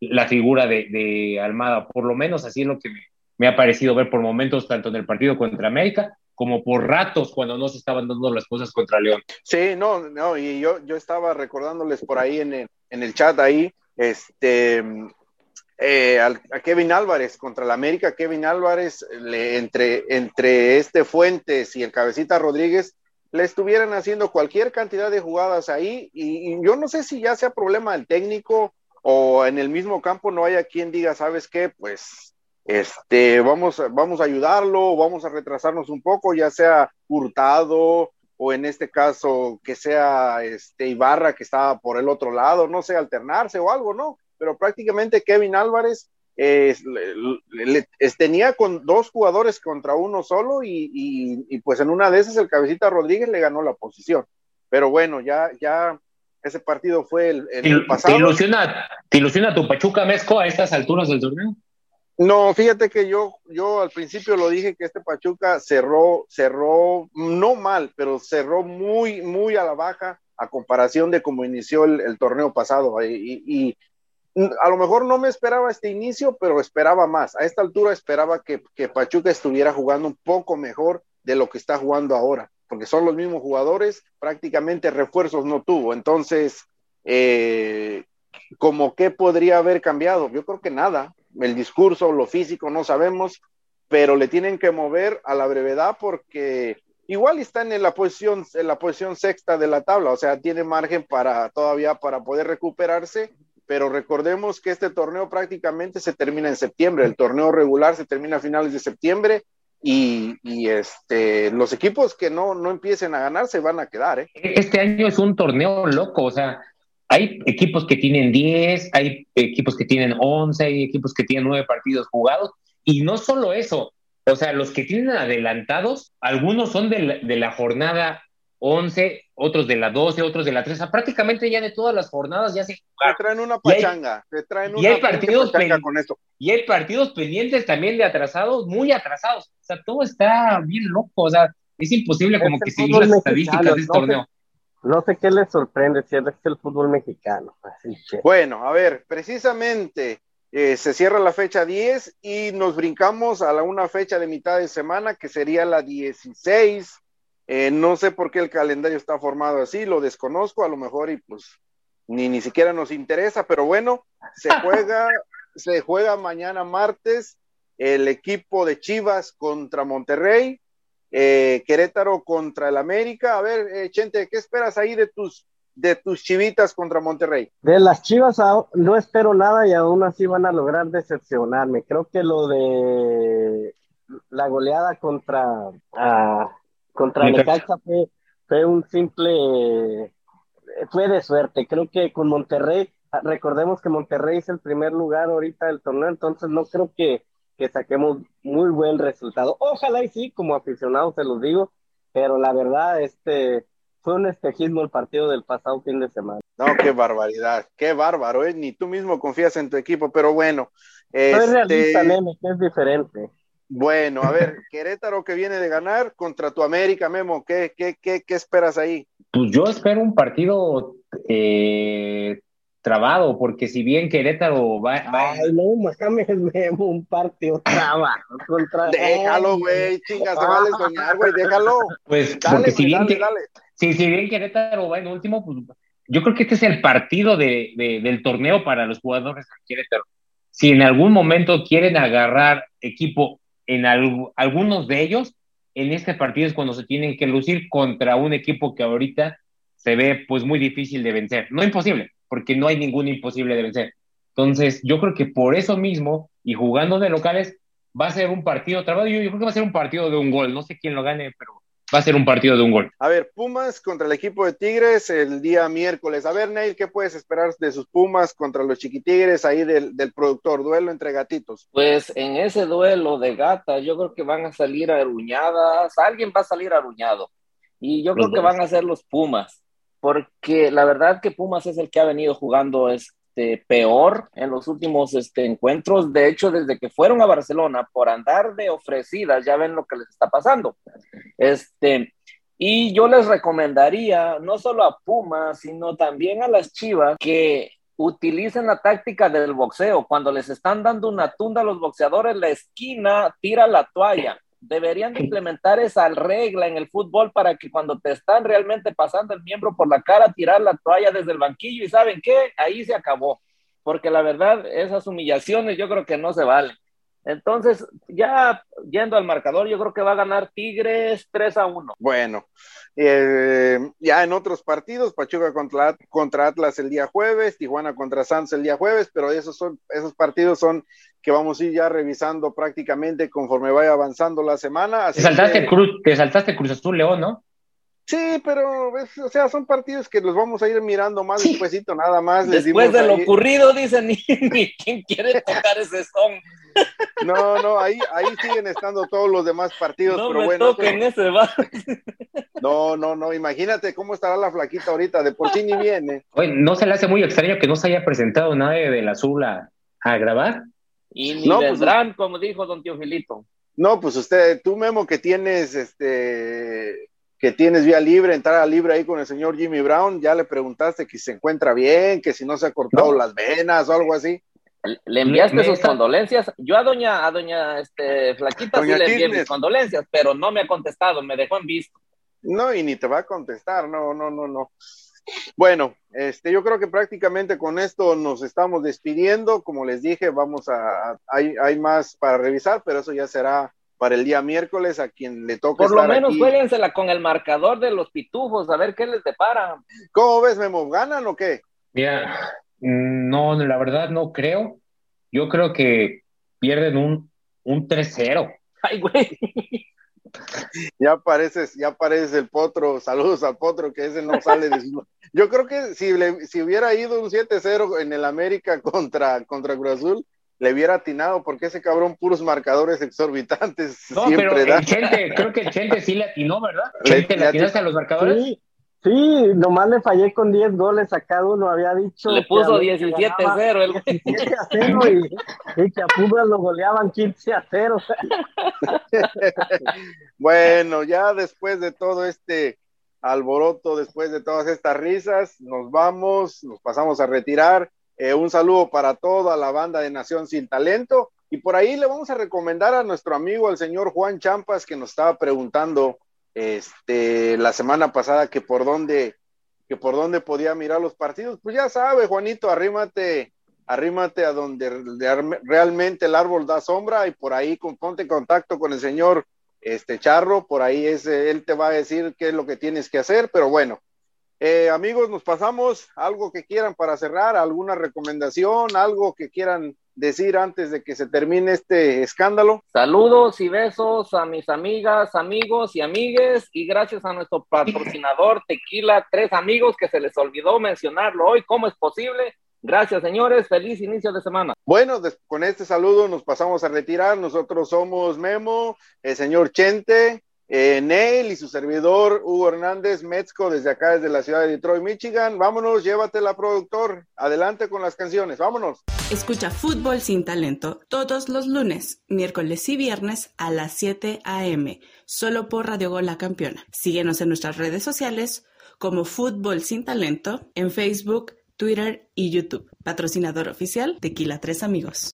la figura de, Almada, por lo menos así es lo que me, ha parecido ver por momentos, tanto en el partido contra América como por ratos cuando no se estaban dando las cosas contra León. Sí, no, no, y yo, yo estaba recordándoles por ahí en el, en el chat ahí, este, eh, a Kevin Álvarez contra el América, Kevin Álvarez, le, entre, entre este Fuentes y el Cabecita Rodríguez, le estuvieran haciendo cualquier cantidad de jugadas ahí, y, y yo no sé si ya sea problema del técnico o en el mismo campo no haya quien diga, ¿sabes qué? Pues este, vamos, vamos a ayudarlo, vamos a retrasarnos un poco, ya sea Hurtado o en este caso que sea este Ibarra que estaba por el otro lado, no sé, alternarse o algo, ¿no? Pero prácticamente Kevin Álvarez tenía con dos jugadores contra uno solo y, y, pues en una de esas el cabecita Rodríguez le ganó la posición. Pero bueno, ya, ya ese partido fue el, pasado. ¿te ilusiona, tu Pachuca Mezco a estas alturas del torneo? No, fíjate que yo, yo al principio lo dije que este Pachuca cerró, cerró, no mal, pero cerró muy, muy a la baja a comparación de cómo inició el, torneo pasado. Y, a lo mejor no me esperaba este inicio, pero esperaba más. A esta altura esperaba que, que Pachuca estuviera jugando un poco mejor de lo que está jugando ahora porque son los mismos jugadores, prácticamente refuerzos no tuvo. Entonces, eh, ¿cómo qué podría haber cambiado? Yo creo que nada. El discurso, lo físico, no sabemos, pero le tienen que mover a la brevedad porque igual están en la posición, en la posición sexta de la tabla, o sea, tiene margen para todavía para poder recuperarse, pero recordemos que este torneo prácticamente se termina en septiembre, el torneo regular se termina a finales de septiembre y, este, los equipos que no, no empiecen a ganar se van a quedar. ¿eh? Este año es un torneo loco, o sea, hay equipos que tienen 10, hay equipos que tienen 11, hay equipos que tienen 9 partidos jugados, y no solo eso, o sea, los que tienen adelantados, algunos son de de la jornada 11, otros de la 12, otros de la 13. prácticamente ya de todas las jornadas ya se Te traen una pachanga, te traen una y hay partidos con esto. Y hay partidos pendientes también de atrasados, muy atrasados. O sea, todo está bien loco. O sea, es imposible como que seguir las estadísticas de este torneo. No sé qué les sorprende si es el fútbol mexicano. Bueno, a ver, precisamente eh, se cierra la fecha 10 y nos brincamos a la, una fecha de mitad de semana que sería la 16 eh, no sé por qué el calendario está formado así, lo desconozco, a lo mejor y pues ni, ni siquiera nos interesa, pero bueno, se *laughs* juega, se juega mañana martes el equipo de Chivas contra Monterrey, eh, Querétaro contra el América. A ver, eh, Chente, ¿qué esperas ahí de tus de tus chivitas contra Monterrey? De las chivas no espero nada y aún así van a lograr decepcionarme. Creo que lo de la goleada contra, uh, contra Necaxa fue, fue un simple, fue de suerte. Creo que con Monterrey, recordemos que Monterrey es el primer lugar ahorita del torneo, entonces no creo que, que saquemos muy buen resultado. Ojalá y sí, como aficionado se los digo, pero la verdad, este, fue un espejismo el partido del pasado fin de semana. No, qué barbaridad, qué bárbaro, ¿eh? ni tú mismo confías en tu equipo, pero bueno. Este... es realista, nene, que es diferente. Bueno, a ver, Querétaro que viene de ganar contra tu América, Memo, ¿qué, qué, qué, qué esperas ahí? Pues yo espero un partido eh, trabado, porque si bien Querétaro va. Ay, no, *laughs* Memo, un partido trabado. Contra... *laughs* Déjalo, güey, chinga, se vale soñar, güey, déjalo. Pues, porque si bien. Dale, dale. Si, si bien Querétaro va en último, pues yo creo que este es el partido de, de, del torneo para los jugadores de Querétaro. Si en algún momento quieren agarrar equipo en algunos de ellos, en este partido es cuando se tienen que lucir contra un equipo que ahorita se ve pues muy difícil de vencer. No imposible, porque no hay ningún imposible de vencer. Entonces, yo creo que por eso mismo, y jugando de locales, va a ser un partido trabado. Yo, yo creo que va a ser un partido de un gol. No sé quién lo gane, pero va a ser un partido de un gol. A ver, Pumas contra el equipo de Tigres el día miércoles. A ver, Neil, ¿qué puedes esperar de sus Pumas contra los chiquitigres ahí del, del productor? Duelo entre gatitos. Pues en ese duelo de gatas, yo creo que van a salir aruñadas. Alguien va a salir aruñado. Y yo creo que van a ser los Pumas. Porque la verdad que Pumas es el que ha venido jugando este, peor en los últimos este, encuentros. De hecho, desde que fueron a Barcelona por andar de ofrecidas, ya ven lo que les está pasando. Este, y yo les recomendaría, no solo a Pumas, sino también a las Chivas, que utilicen la táctica del boxeo. Cuando les están dando una tunda a los boxeadores, la esquina tira la toalla. Deberían de implementar esa regla en el fútbol para que cuando te están realmente pasando el miembro por la cara, tirar la toalla desde el banquillo y saben qué, ahí se acabó. Porque la verdad, esas humillaciones yo creo que no se valen. Entonces, ya yendo al marcador, yo creo que va a ganar Tigres 3 a 1. Bueno, eh, ya en otros partidos, Pachuca contra, contra, Atlas el día jueves, Tijuana contra Santos el día jueves, pero esos, son, esos partidos son que vamos a ir ya revisando prácticamente conforme vaya avanzando la semana. te, saltaste que... Cruz, te saltaste Cruz Azul León, ¿no? Sí, pero, es, o sea, son partidos que los vamos a ir mirando más sí. despuésito, nada más. Después de lo ahí. ocurrido, dicen, *laughs* ni, ni quién quiere tocar ese son. No, no, ahí, ahí siguen estando todos los demás partidos, no pero me bueno. Toquen ese. No, no, no, imagínate cómo estará la flaquita ahorita, de por sí ni viene. Oye, ¿no se le hace muy extraño que no se haya presentado nadie del azul a, a grabar? Y ni no, vendrán, pues, como dijo don Teofilito. No, pues usted, tú Memo que tienes este que tienes vía libre, entrar a libre ahí con el señor Jimmy Brown, ya le preguntaste que se encuentra bien, que si no se ha cortado no. las venas o algo así. Le enviaste me, sus está... condolencias. Yo a doña, a doña este, Flaquita doña sí le envié mis condolencias, pero no me ha contestado, me dejó en visto. No, y ni te va a contestar, no, no, no, no. Bueno, este, yo creo que prácticamente con esto nos estamos despidiendo. Como les dije, vamos a, a hay, hay más para revisar, pero eso ya será para el día miércoles a quien le toque. Por lo menos jueguensela con el marcador de los pitufos, a ver qué les depara. ¿Cómo ves, Memo? ¿Ganan o qué? Mira, no, la verdad no creo. Yo creo que pierden un, un 3-0. Ay, güey. Ya apareces, ya aparece el potro. Saludos al potro, que ese no sale de su... Yo creo que si, le, si hubiera ido un 7-0 en el América contra, contra Cruz Azul, le hubiera atinado porque ese cabrón puros marcadores exorbitantes *laughs* no, siempre pero da. El Chente, creo que el Chente sí le atinó, ¿verdad? ¿Chente le, le atinaste a los marcadores? Sí, sí, nomás le fallé con 10 goles a cada uno, había dicho. Le puso 17-0 el güey. 17 a 0 y, y que a Pumas lo goleaban 15 a 0. *laughs* bueno, ya después de todo este alboroto, después de todas estas risas, nos vamos, nos pasamos a retirar. Eh, un saludo para toda la banda de Nación Sin Talento. Y por ahí le vamos a recomendar a nuestro amigo, el señor Juan Champas, que nos estaba preguntando este, la semana pasada que por dónde, que por dónde podía mirar los partidos. Pues ya sabe, Juanito, arrímate arrímate a donde realmente el árbol da sombra y por ahí ponte en contacto con el señor este Charro, por ahí es, él te va a decir qué es lo que tienes que hacer, pero bueno, eh, amigos, nos pasamos algo que quieran para cerrar, alguna recomendación, algo que quieran decir antes de que se termine este escándalo. Saludos y besos a mis amigas, amigos y amigues y gracias a nuestro patrocinador Tequila Tres Amigos que se les olvidó mencionarlo hoy. ¿Cómo es posible? Gracias, señores. Feliz inicio de semana. Bueno, con este saludo nos pasamos a retirar. Nosotros somos Memo, el señor Chente, eh, Neil y su servidor Hugo Hernández Metzco desde acá, desde la ciudad de Detroit, Michigan. Vámonos, llévatela, productor. Adelante con las canciones, vámonos. Escucha Fútbol sin Talento todos los lunes, miércoles y viernes a las 7 a.m. solo por Radio Gol La Campeona. Síguenos en nuestras redes sociales como Fútbol sin Talento en Facebook, Twitter y YouTube. Patrocinador oficial Tequila Tres Amigos.